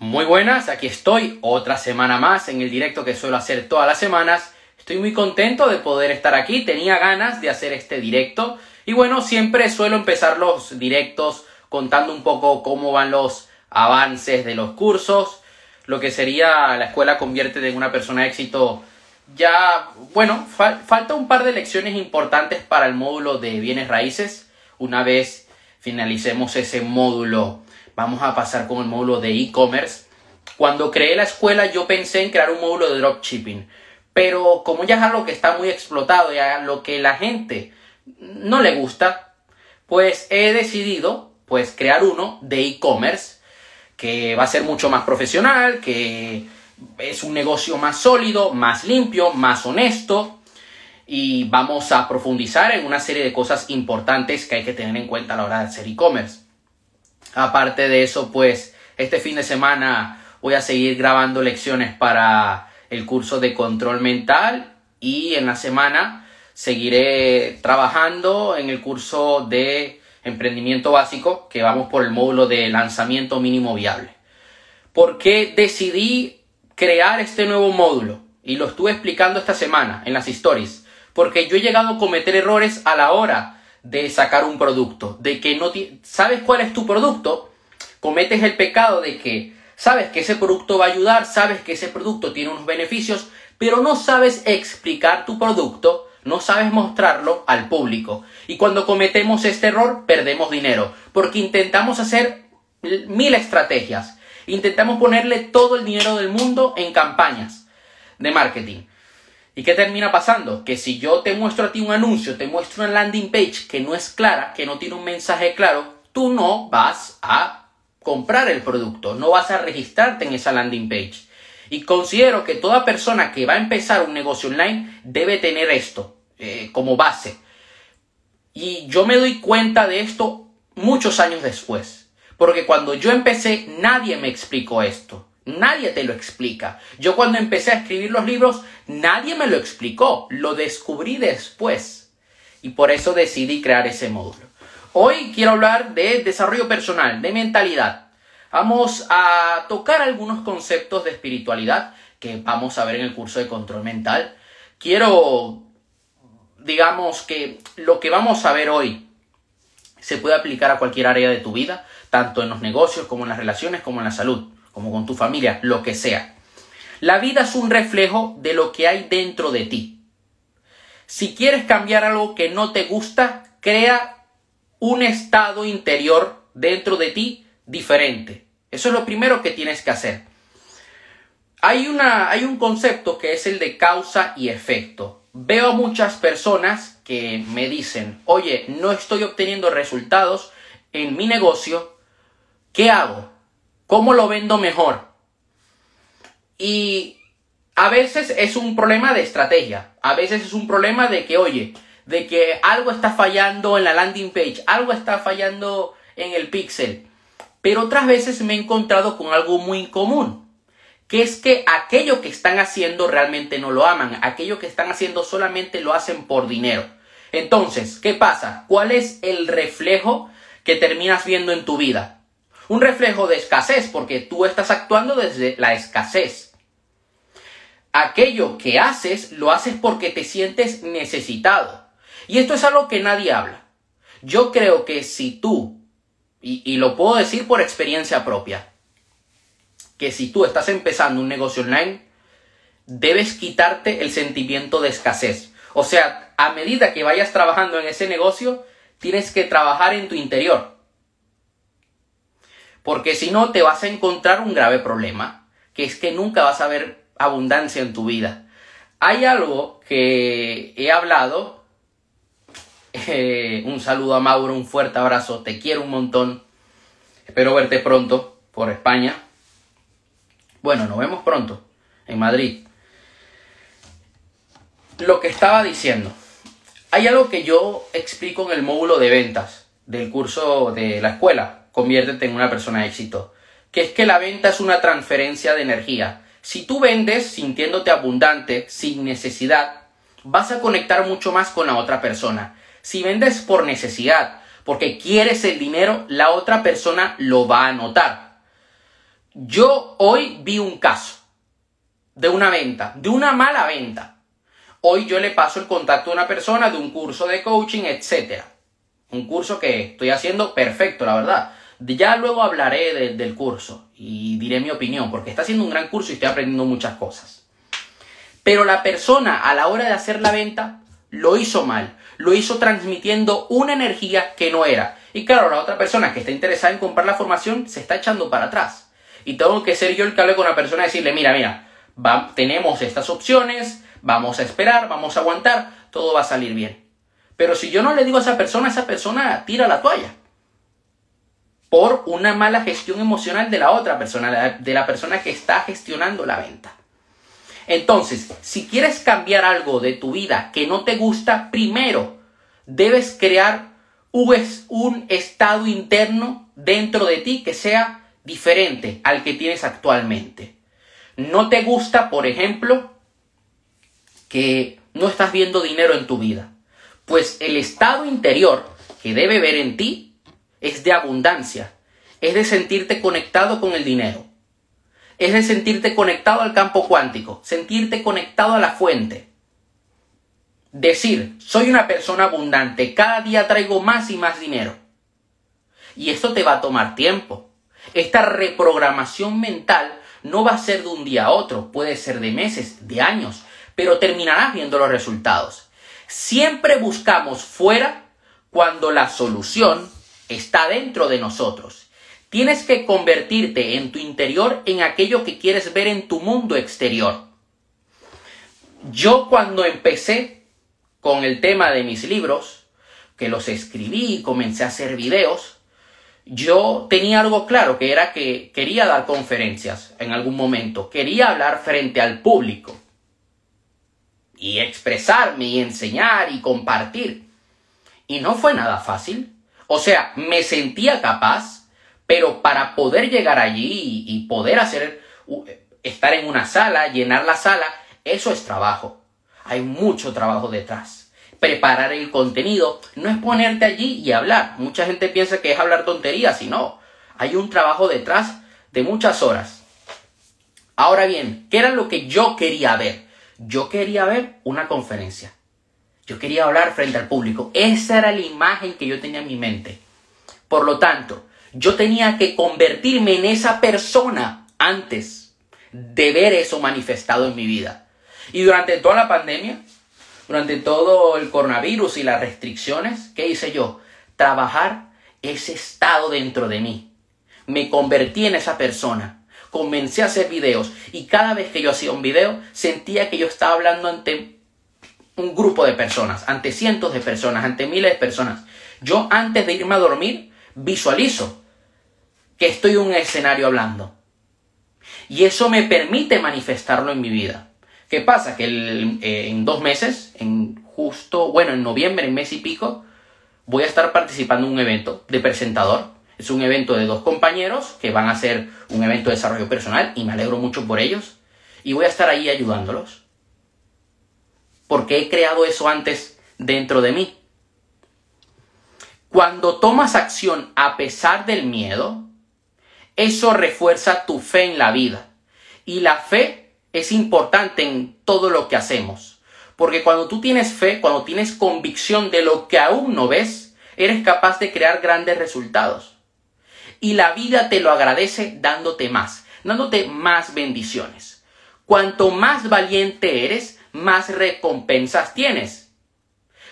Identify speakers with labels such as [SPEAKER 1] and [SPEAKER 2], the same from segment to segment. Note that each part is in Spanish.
[SPEAKER 1] Muy buenas, aquí estoy otra semana más en el directo que suelo hacer todas las semanas. Estoy muy contento de poder estar aquí, tenía ganas de hacer este directo y bueno, siempre suelo empezar los directos contando un poco cómo van los avances de los cursos, lo que sería la escuela convierte en una persona de éxito. Ya, bueno, falta un par de lecciones importantes para el módulo de bienes raíces. Una vez finalicemos ese módulo vamos a pasar con el módulo de e-commerce. Cuando creé la escuela yo pensé en crear un módulo de dropshipping, pero como ya es algo que está muy explotado y a lo que la gente no le gusta, pues he decidido pues crear uno de e-commerce que va a ser mucho más profesional, que es un negocio más sólido, más limpio, más honesto y vamos a profundizar en una serie de cosas importantes que hay que tener en cuenta a la hora de hacer e-commerce. Aparte de eso, pues este fin de semana voy a seguir grabando lecciones para el curso de control mental y en la semana seguiré trabajando en el curso de emprendimiento básico que vamos por el módulo de lanzamiento mínimo viable. ¿Por qué decidí crear este nuevo módulo? Y lo estuve explicando esta semana en las stories. Porque yo he llegado a cometer errores a la hora de sacar un producto, de que no sabes cuál es tu producto, cometes el pecado de que sabes que ese producto va a ayudar, sabes que ese producto tiene unos beneficios, pero no sabes explicar tu producto, no sabes mostrarlo al público. Y cuando cometemos este error, perdemos dinero, porque intentamos hacer mil estrategias, intentamos ponerle todo el dinero del mundo en campañas de marketing. ¿Y qué termina pasando? Que si yo te muestro a ti un anuncio, te muestro una landing page que no es clara, que no tiene un mensaje claro, tú no vas a comprar el producto, no vas a registrarte en esa landing page. Y considero que toda persona que va a empezar un negocio online debe tener esto eh, como base. Y yo me doy cuenta de esto muchos años después. Porque cuando yo empecé nadie me explicó esto. Nadie te lo explica. Yo cuando empecé a escribir los libros, nadie me lo explicó. Lo descubrí después. Y por eso decidí crear ese módulo. Hoy quiero hablar de desarrollo personal, de mentalidad. Vamos a tocar algunos conceptos de espiritualidad que vamos a ver en el curso de control mental. Quiero, digamos que lo que vamos a ver hoy se puede aplicar a cualquier área de tu vida, tanto en los negocios como en las relaciones como en la salud como con tu familia, lo que sea. La vida es un reflejo de lo que hay dentro de ti. Si quieres cambiar algo que no te gusta, crea un estado interior dentro de ti diferente. Eso es lo primero que tienes que hacer. Hay, una, hay un concepto que es el de causa y efecto. Veo muchas personas que me dicen, oye, no estoy obteniendo resultados en mi negocio, ¿qué hago? ¿Cómo lo vendo mejor? Y a veces es un problema de estrategia. A veces es un problema de que, oye, de que algo está fallando en la landing page, algo está fallando en el pixel. Pero otras veces me he encontrado con algo muy común, que es que aquello que están haciendo realmente no lo aman, aquello que están haciendo solamente lo hacen por dinero. Entonces, ¿qué pasa? ¿Cuál es el reflejo que terminas viendo en tu vida? Un reflejo de escasez, porque tú estás actuando desde la escasez. Aquello que haces, lo haces porque te sientes necesitado. Y esto es algo que nadie habla. Yo creo que si tú, y, lo puedo decir por experiencia propia, que si tú estás empezando un negocio online, debes quitarte el sentimiento de escasez. O sea, a medida que vayas trabajando en ese negocio, tienes que trabajar en tu interior porque si no te vas a encontrar un grave problema, que es que nunca vas a ver abundancia en tu vida. Hay algo que he hablado, eh, un saludo a Mauro, un fuerte abrazo, te quiero un montón, espero verte pronto por España. Bueno, nos vemos pronto en Madrid. Lo que estaba diciendo, hay algo que yo explico en el módulo de ventas del curso de la escuela, conviértete en una persona de éxito. Que es que la venta es una transferencia de energía. Si tú vendes sintiéndote abundante, sin necesidad, vas a conectar mucho más con la otra persona. Si vendes por necesidad, porque quieres el dinero, la otra persona lo va a notar. yo hoy vi un caso de una venta, de una mala venta. Hoy yo le paso el contacto a una persona de un curso de coaching, etc. Un curso que estoy haciendo perfecto, la verdad. Ya luego hablaré del curso y diré mi opinión, porque está haciendo un gran curso y estoy aprendiendo muchas cosas. Pero la persona a la hora de hacer la venta lo hizo mal, lo hizo transmitiendo una energía que no era. Y claro, la otra persona que está interesada en comprar la formación se está echando para atrás. Y tengo que ser yo el que hable con la persona y decirle, mira, mira, tenemos estas opciones, vamos a esperar, vamos a aguantar, todo va a salir bien. Pero si yo no le digo a esa persona, esa persona tira la toalla. Por una mala gestión emocional de la otra persona, de la persona que está gestionando la venta. Entonces, si quieres cambiar algo de tu vida que no te gusta, primero debes crear un estado interno dentro de ti que sea diferente al que tienes actualmente. No te gusta, por ejemplo, que no estás viendo dinero en tu vida. Pues el estado interior que debe ver en ti es de abundancia, es de sentirte conectado con el dinero es de sentirte conectado al campo cuántico, sentirte conectado a la fuente. Decir, soy una persona abundante, cada día traigo más y más dinero. Y esto te va a tomar tiempo. Esta reprogramación mental no va a ser de un día a otro, puede ser de meses, de años, pero terminarás viendo los resultados. Siempre buscamos fuera cuando la solución está dentro de nosotros. Tienes que convertirte en tu interior en aquello que quieres ver en tu mundo exterior. Yo cuando empecé con el tema de mis libros, que los escribí y comencé a hacer videos, yo tenía algo claro, que era que quería dar conferencias en algún momento, quería hablar frente al público y expresarme y enseñar y compartir. Y no fue nada fácil. O sea, me sentía capaz, pero para poder llegar allí y, poder hacer, estar en una sala, llenar la sala, eso es trabajo. Hay mucho trabajo detrás. Preparar el contenido no es ponerte allí y hablar. Mucha gente piensa que es hablar tonterías y no. Hay un trabajo detrás de muchas horas. Ahora bien, ¿qué era lo que yo quería ver? Yo quería ver una conferencia. Yo quería hablar frente al público. Esa era la imagen que yo tenía en mi mente. Por lo tanto, yo tenía que convertirme en esa persona antes de ver eso manifestado en mi vida. Y durante toda la pandemia, durante todo el coronavirus y las restricciones, ¿qué hice yo? Trabajar ese estado dentro de mí. Me convertí en esa persona. Comencé a hacer videos y cada vez que yo hacía un video sentía que yo estaba hablando ante un grupo de personas, ante cientos de personas, ante miles de personas. Yo antes de irme a dormir visualizo que estoy en un escenario hablando. Y eso me permite manifestarlo en mi vida. ¿Qué pasa? Que eh, en dos meses, en justo, bueno, en noviembre, en mes y pico, voy a estar participando en un evento de presentador. Es un evento de dos compañeros que van a hacer un evento de desarrollo personal y me alegro mucho por ellos. Y voy a estar ahí ayudándolos. Porque he creado eso antes dentro de mí. Cuando tomas acción a pesar del miedo, eso refuerza tu fe en la vida. Y la fe es importante en todo lo que hacemos. Porque cuando tú tienes fe, cuando tienes convicción de lo que aún no ves, eres capaz de crear grandes resultados. Y la vida te lo agradece dándote más, dándote más bendiciones. Cuanto más valiente eres, más recompensas tienes.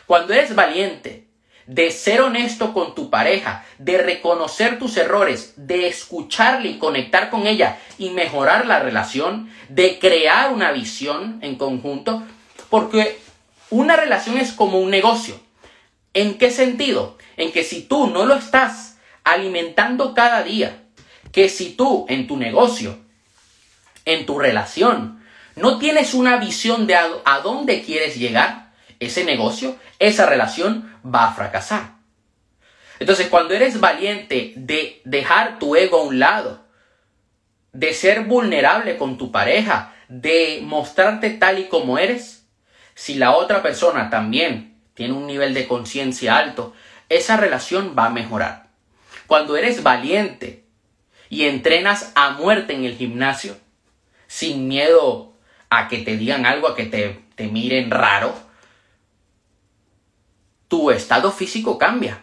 [SPEAKER 1] Cuando eres valiente, de ser honesto con tu pareja, de reconocer tus errores, de escucharle y conectar con ella y mejorar la relación, de crear una visión en conjunto, porque una relación es como un negocio. ¿En qué sentido? En que si tú no lo estás alimentando cada día, que si tú en tu negocio, en tu relación, no tienes una visión de a, dónde quieres llegar, ese negocio, esa relación va a fracasar. Entonces, cuando eres valiente de dejar tu ego a un lado, de ser vulnerable con tu pareja, de mostrarte tal y como eres, si la otra persona también tiene un nivel de conciencia alto, esa relación va a mejorar. Cuando eres valiente y entrenas a muerte en el gimnasio, sin miedo a que te digan algo, a que te, te miren raro, tu estado físico cambia.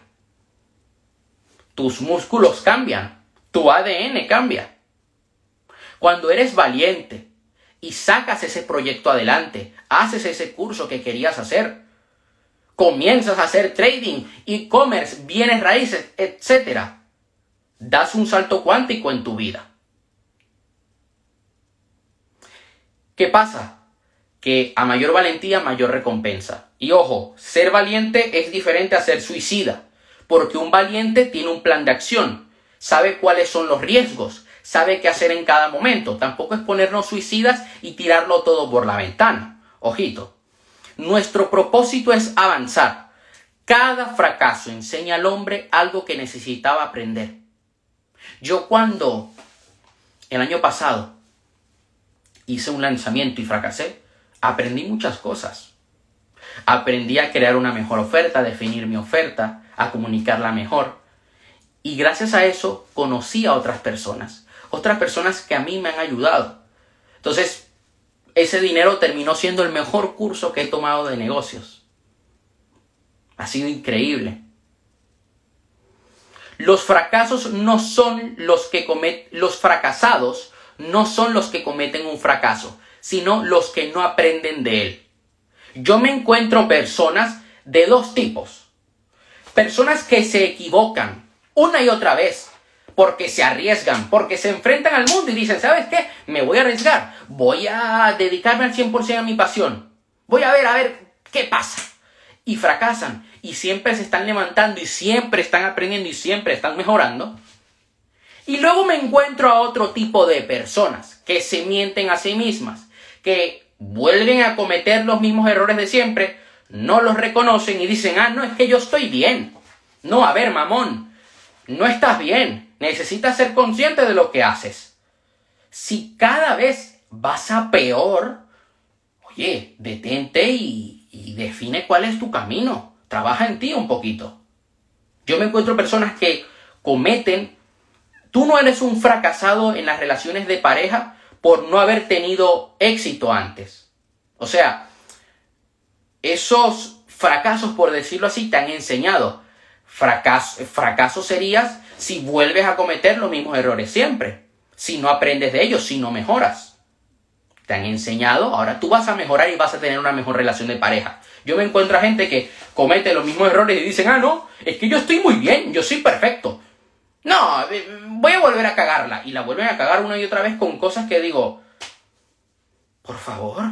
[SPEAKER 1] Tus músculos cambian. Tu ADN cambia. Cuando eres valiente y sacas ese proyecto adelante, haces ese curso que querías hacer, comienzas a hacer trading, e-commerce, bienes raíces, etc., das un salto cuántico en tu vida. ¿Qué pasa? Que a mayor valentía, mayor recompensa. Y ojo, ser valiente es diferente a ser suicida, porque un valiente tiene un plan de acción, sabe cuáles son los riesgos, sabe qué hacer en cada momento. Tampoco es ponernos suicidas y tirarlo todo por la ventana. Ojito. Nuestro propósito es avanzar. Cada fracaso enseña al hombre algo que necesitaba aprender. Yo cuando el año pasado hice un lanzamiento y fracasé, aprendí muchas cosas. Aprendí a crear una mejor oferta, a definir mi oferta, a comunicarla mejor. Y gracias a eso conocí a otras personas, otras personas que a mí me han ayudado. Entonces, ese dinero terminó siendo el mejor curso que he tomado de negocios. Ha sido increíble. Los fracasos no son los que cometen, los fracasados no son los que cometen un fracaso, sino los que no aprenden de él. Yo me encuentro personas de dos tipos. Personas que se equivocan una y otra vez porque se arriesgan, porque se enfrentan al mundo y dicen, ¿sabes qué? Me voy a arriesgar, voy a dedicarme al 100% a mi pasión. Voy a ver, a ver qué pasa. Y fracasan y siempre se están levantando y siempre están aprendiendo y siempre están mejorando. Y luego me encuentro a otro tipo de personas que se mienten a sí mismas, que vuelven a cometer los mismos errores de siempre, no los reconocen y dicen, ah, no, es que yo estoy bien. No, a ver, mamón, no estás bien. Necesitas ser consciente de lo que haces. Si cada vez vas a peor, oye, detente y, y define cuál es tu camino. Trabaja en ti un poquito. Yo me encuentro personas que cometen Tú no eres un fracasado en las relaciones de pareja por no haber tenido éxito antes. O sea, esos fracasos, por decirlo así, te han enseñado. Fracaso, fracaso serías si vuelves a cometer los mismos errores siempre, si no aprendes de ellos, si no mejoras. Te han enseñado, ahora tú vas a mejorar y vas a tener una mejor relación de pareja. Yo me encuentro a gente que comete los mismos errores y dicen, ah, no, es que yo estoy muy bien, yo soy perfecto. No, eh, voy a volver a cagarla. Y la vuelven a cagar una y otra vez con cosas que digo, por favor.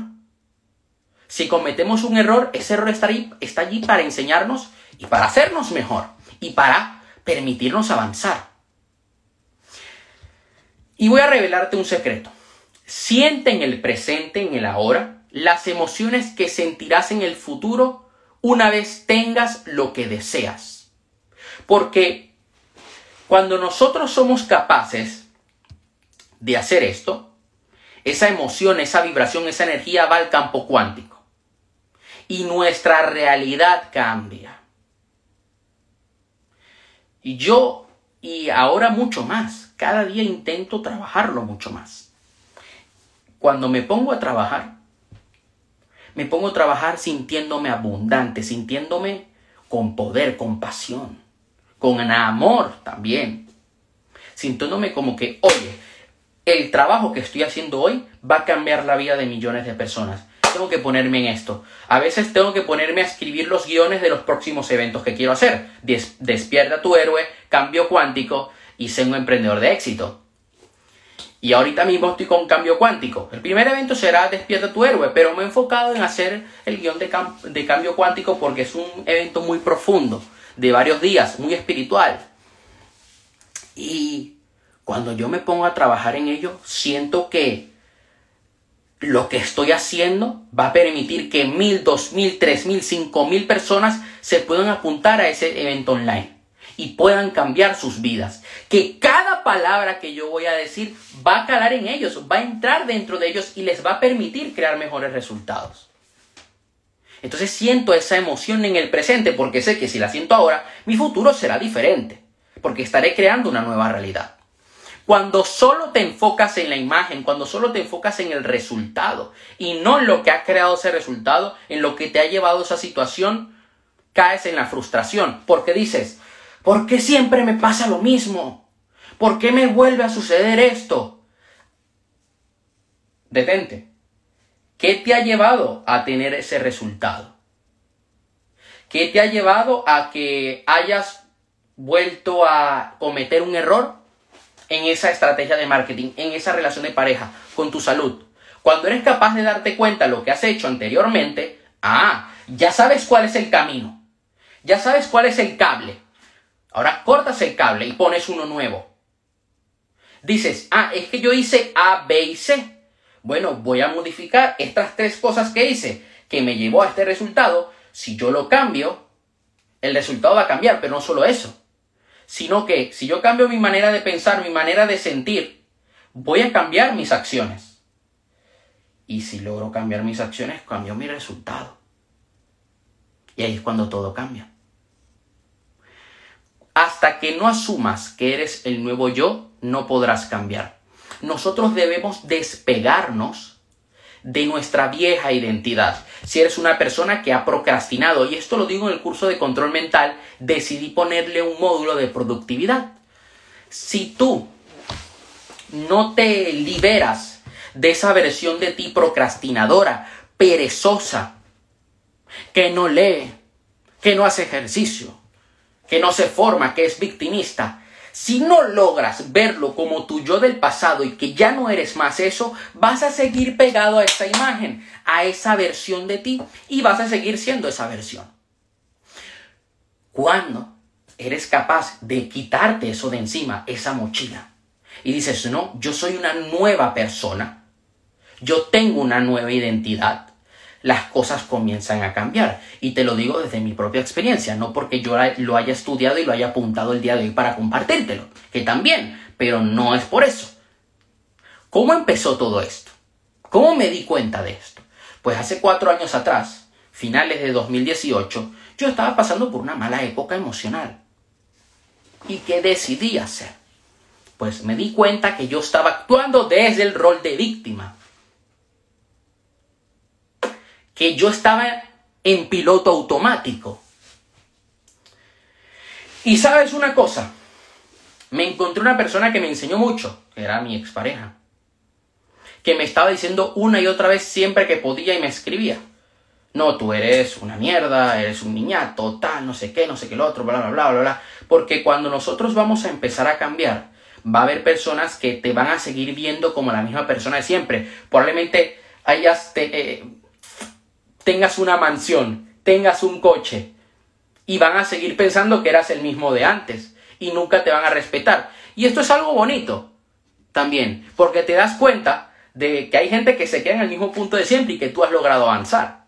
[SPEAKER 1] Si cometemos un error, ese error está, está allí para enseñarnos y para hacernos mejor y para permitirnos avanzar. Y voy a revelarte un secreto. Siente en el presente, en el ahora, las emociones que sentirás en el futuro una vez tengas lo que deseas. Porque cuando nosotros somos capaces de hacer esto, esa emoción, esa vibración, esa energía va al campo cuántico. Y nuestra realidad cambia. Y yo, y ahora mucho más, cada día intento trabajarlo mucho más. Cuando me pongo a trabajar, me pongo a trabajar sintiéndome abundante, sintiéndome con poder, con pasión con amor también, sintiéndome como que, oye, el trabajo que estoy haciendo hoy va a cambiar la vida de millones de personas. Tengo que ponerme en esto. A veces tengo que ponerme a escribir los guiones de los próximos eventos que quiero hacer. despierta tu héroe, cambio cuántico y sé un emprendedor de éxito. Y ahorita mismo estoy con cambio cuántico. El primer evento será Despierta tu héroe, pero me he enfocado en hacer el guion de, de cambio cuántico porque es un evento muy profundo de varios días, muy espiritual. Y cuando yo me pongo a trabajar en ello, siento que lo que estoy haciendo va a permitir que mil, dos mil, tres mil, cinco mil personas se puedan apuntar a ese evento online y puedan cambiar sus vidas. Que cada palabra que yo voy a decir va a calar en ellos, va a entrar dentro de ellos y les va a permitir crear mejores resultados. Entonces siento esa emoción en el presente porque sé que si la siento ahora, mi futuro será diferente, porque estaré creando una nueva realidad. Cuando solo te enfocas en la imagen, cuando solo te enfocas en el resultado y no en lo que ha creado ese resultado, en lo que te ha llevado esa situación, caes en la frustración. Porque dices, ¿por qué siempre me pasa lo mismo? ¿Por qué me vuelve a suceder esto? Detente. ¿Qué te ha llevado a tener ese resultado? ¿Qué te ha llevado a que hayas vuelto a cometer un error en esa estrategia de marketing, en esa relación de pareja, con tu salud? Cuando eres capaz de darte cuenta de lo que has hecho anteriormente, ah, ya sabes cuál es el camino, ya sabes cuál es el cable. Ahora cortas el cable y pones uno nuevo. Dices, ah, es que yo hice A, B y C. Bueno, voy a modificar estas tres cosas que hice que me llevó a este resultado. Si yo lo cambio, el resultado va a cambiar, pero no solo eso, sino que si yo cambio mi manera de pensar, mi manera de sentir, voy a cambiar mis acciones. Y si logro cambiar mis acciones, cambio mi resultado. Y ahí es cuando todo cambia. Hasta que no asumas que eres el nuevo yo, no podrás cambiar nosotros debemos despegarnos de nuestra vieja identidad. Si eres una persona que ha procrastinado, y esto lo digo en el curso de control mental, decidí ponerle un módulo de productividad. Si tú no te liberas de esa versión de ti procrastinadora, perezosa, que no lee, que no hace ejercicio, que no se forma, que es victimista, si no logras verlo como tu yo del pasado y que ya no eres más eso, vas a seguir pegado a esa imagen, a esa versión de ti y vas a seguir siendo esa versión. Cuando eres capaz de quitarte eso de encima, esa mochila, y dices, no, yo soy una nueva persona, yo tengo una nueva identidad, las cosas comienzan a cambiar. Y te lo digo desde mi propia experiencia, no porque yo lo haya estudiado y lo haya apuntado el día de hoy para compartírtelo, que también, pero no es por eso. ¿Cómo empezó todo esto? ¿Cómo me di cuenta de esto? Pues hace cuatro años atrás, finales de 2018, yo estaba pasando por una mala época emocional. ¿Y qué decidí hacer? Pues me di cuenta que yo estaba actuando desde el rol de víctima que yo estaba en piloto automático. Y sabes una cosa, me encontré una persona que me enseñó mucho, que era mi expareja, que me estaba diciendo una y otra vez siempre que podía y me escribía. No, tú eres una mierda, eres un niñato, tal, no sé qué, no sé qué, lo otro, bla, bla, bla, bla, bla. Porque cuando nosotros vamos a empezar a cambiar, va a haber personas que te van a seguir viendo como la misma persona de siempre. Probablemente hayas, te, eh, tengas una mansión, tengas un coche, y van a seguir pensando que eras el mismo de antes, y nunca te van a respetar. Y esto es algo bonito también, porque te das cuenta de que hay gente que se queda en el mismo punto de siempre y que tú has logrado avanzar.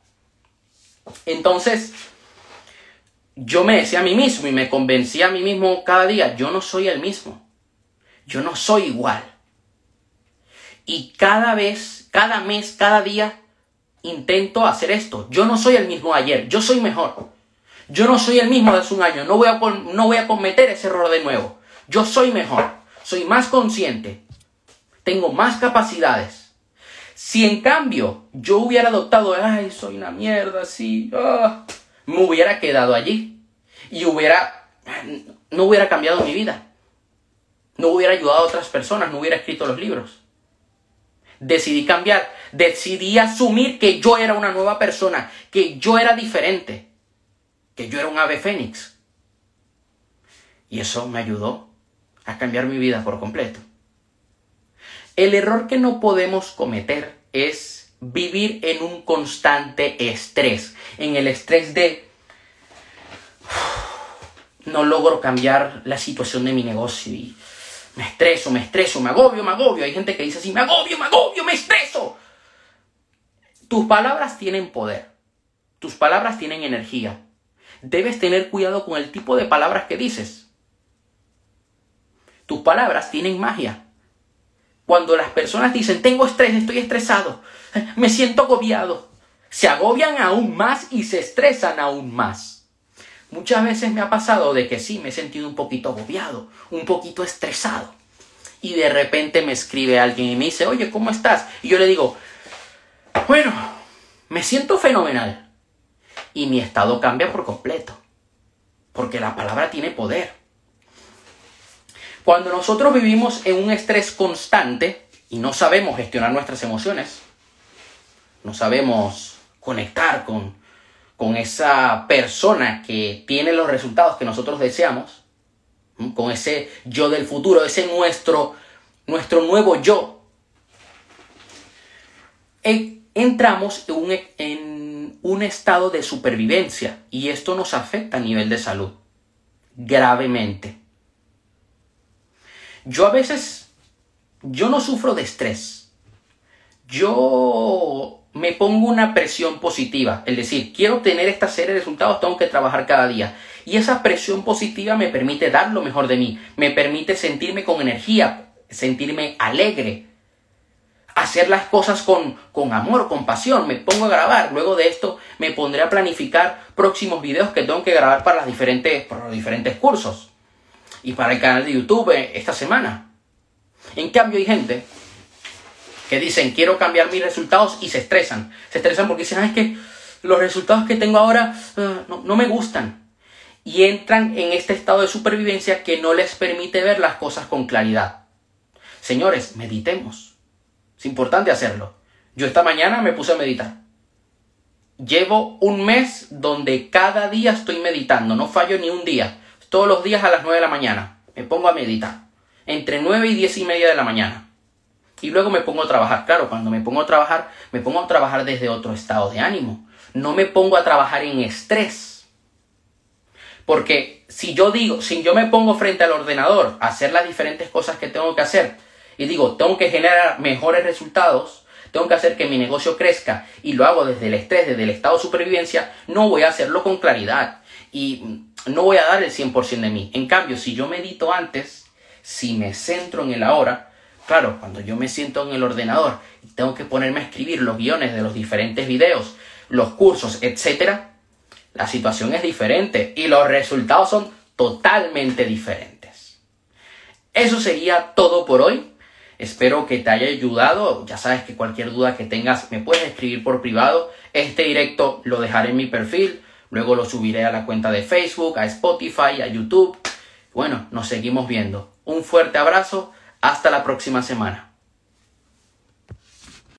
[SPEAKER 1] Entonces, yo me decía a mí mismo y me convencía a mí mismo cada día, yo no soy el mismo, yo no soy igual. Y cada vez, cada mes, cada día, intento hacer esto. Yo no soy el mismo ayer, yo soy mejor. Yo no soy el mismo de hace un año, no voy, a, no voy a cometer ese error de nuevo. Yo soy mejor, soy más consciente, tengo más capacidades. Si en cambio yo hubiera adoptado, ay, soy una mierda, sí, ah", me hubiera quedado allí y hubiera, no hubiera cambiado mi vida. No hubiera ayudado a otras personas, no hubiera escrito los libros. Decidí cambiar, decidí asumir que yo era una nueva persona, que yo era diferente, que yo era un ave fénix. Y eso me ayudó a cambiar mi vida por completo. El error que no podemos cometer es vivir en un constante estrés, en el estrés de no logro cambiar la situación de mi negocio y me estreso, me estreso, me agobio, me agobio. Hay gente que dice así, me agobio, me agobio, me estreso. Tus palabras tienen poder. Tus palabras tienen energía. Debes tener cuidado con el tipo de palabras que dices. Tus palabras tienen magia. Cuando las personas dicen, tengo estrés, estoy estresado, me siento agobiado, se agobian aún más y se estresan aún más. Muchas veces me ha pasado de que sí, me he sentido un poquito agobiado, un poquito estresado. y de repente me escribe alguien y me dice, oye, ¿cómo estás? Y yo le digo, bueno, me siento fenomenal. Y mi estado cambia por completo. Porque la palabra tiene poder. Cuando nosotros vivimos en un estrés constante y no sabemos gestionar nuestras emociones, no sabemos conectar con, con esa persona que tiene los resultados que nosotros deseamos, con ese yo del futuro, ese nuestro, nuestro nuevo yo, entramos en un, en un estado de supervivencia y esto nos afecta a nivel de salud gravemente. Yo a veces, yo no sufro de estrés. Yo me pongo una presión positiva, es decir, quiero obtener esta serie de resultados, tengo que trabajar cada día. Y esa presión positiva me permite dar lo mejor de mí, me permite sentirme con energía, sentirme alegre, hacer las cosas con, con amor, con pasión, me pongo a grabar, luego de esto me pondré a planificar próximos videos que tengo que grabar para, las diferentes, para los diferentes cursos y para el canal de YouTube esta semana. En cambio hay gente que dicen quiero cambiar mis resultados y se estresan. Se estresan porque dicen, ah, es que los resultados que tengo ahora ah, no, no me gustan y entran en este estado de supervivencia que no les permite ver las cosas con claridad. Señores, meditemos. Importante hacerlo. Yo esta mañana me puse a meditar. Llevo un mes donde cada día estoy meditando, no fallo ni un día. Todos los días a las 9 de la mañana me pongo a meditar. Entre 9 y 10 y media de la mañana. Y luego me pongo a trabajar. Claro, cuando me pongo a trabajar, me pongo a trabajar desde otro estado de ánimo. No me pongo a trabajar en estrés porque si yo digo, si yo me pongo frente al ordenador a hacer las diferentes cosas que tengo que hacer y digo, tengo que generar mejores resultados, tengo que hacer que mi negocio crezca y lo hago desde el estrés, desde el estado de supervivencia, no voy a hacerlo con claridad y no voy a dar el 100% de mí. En cambio, si yo medito antes, si me centro en el ahora, claro, cuando yo me siento en el ordenador y tengo que ponerme a escribir los guiones de los diferentes videos, los cursos, etcétera, la situación es diferente y los resultados son totalmente diferentes. Eso sería todo por hoy. Espero que te haya ayudado. Ya sabes que cualquier duda que tengas me puedes escribir por privado. Este directo lo dejaré en mi perfil. Luego lo subiré a la cuenta de Facebook, a Spotify, a YouTube. Bueno, nos seguimos viendo. Un fuerte abrazo. Hasta la próxima semana.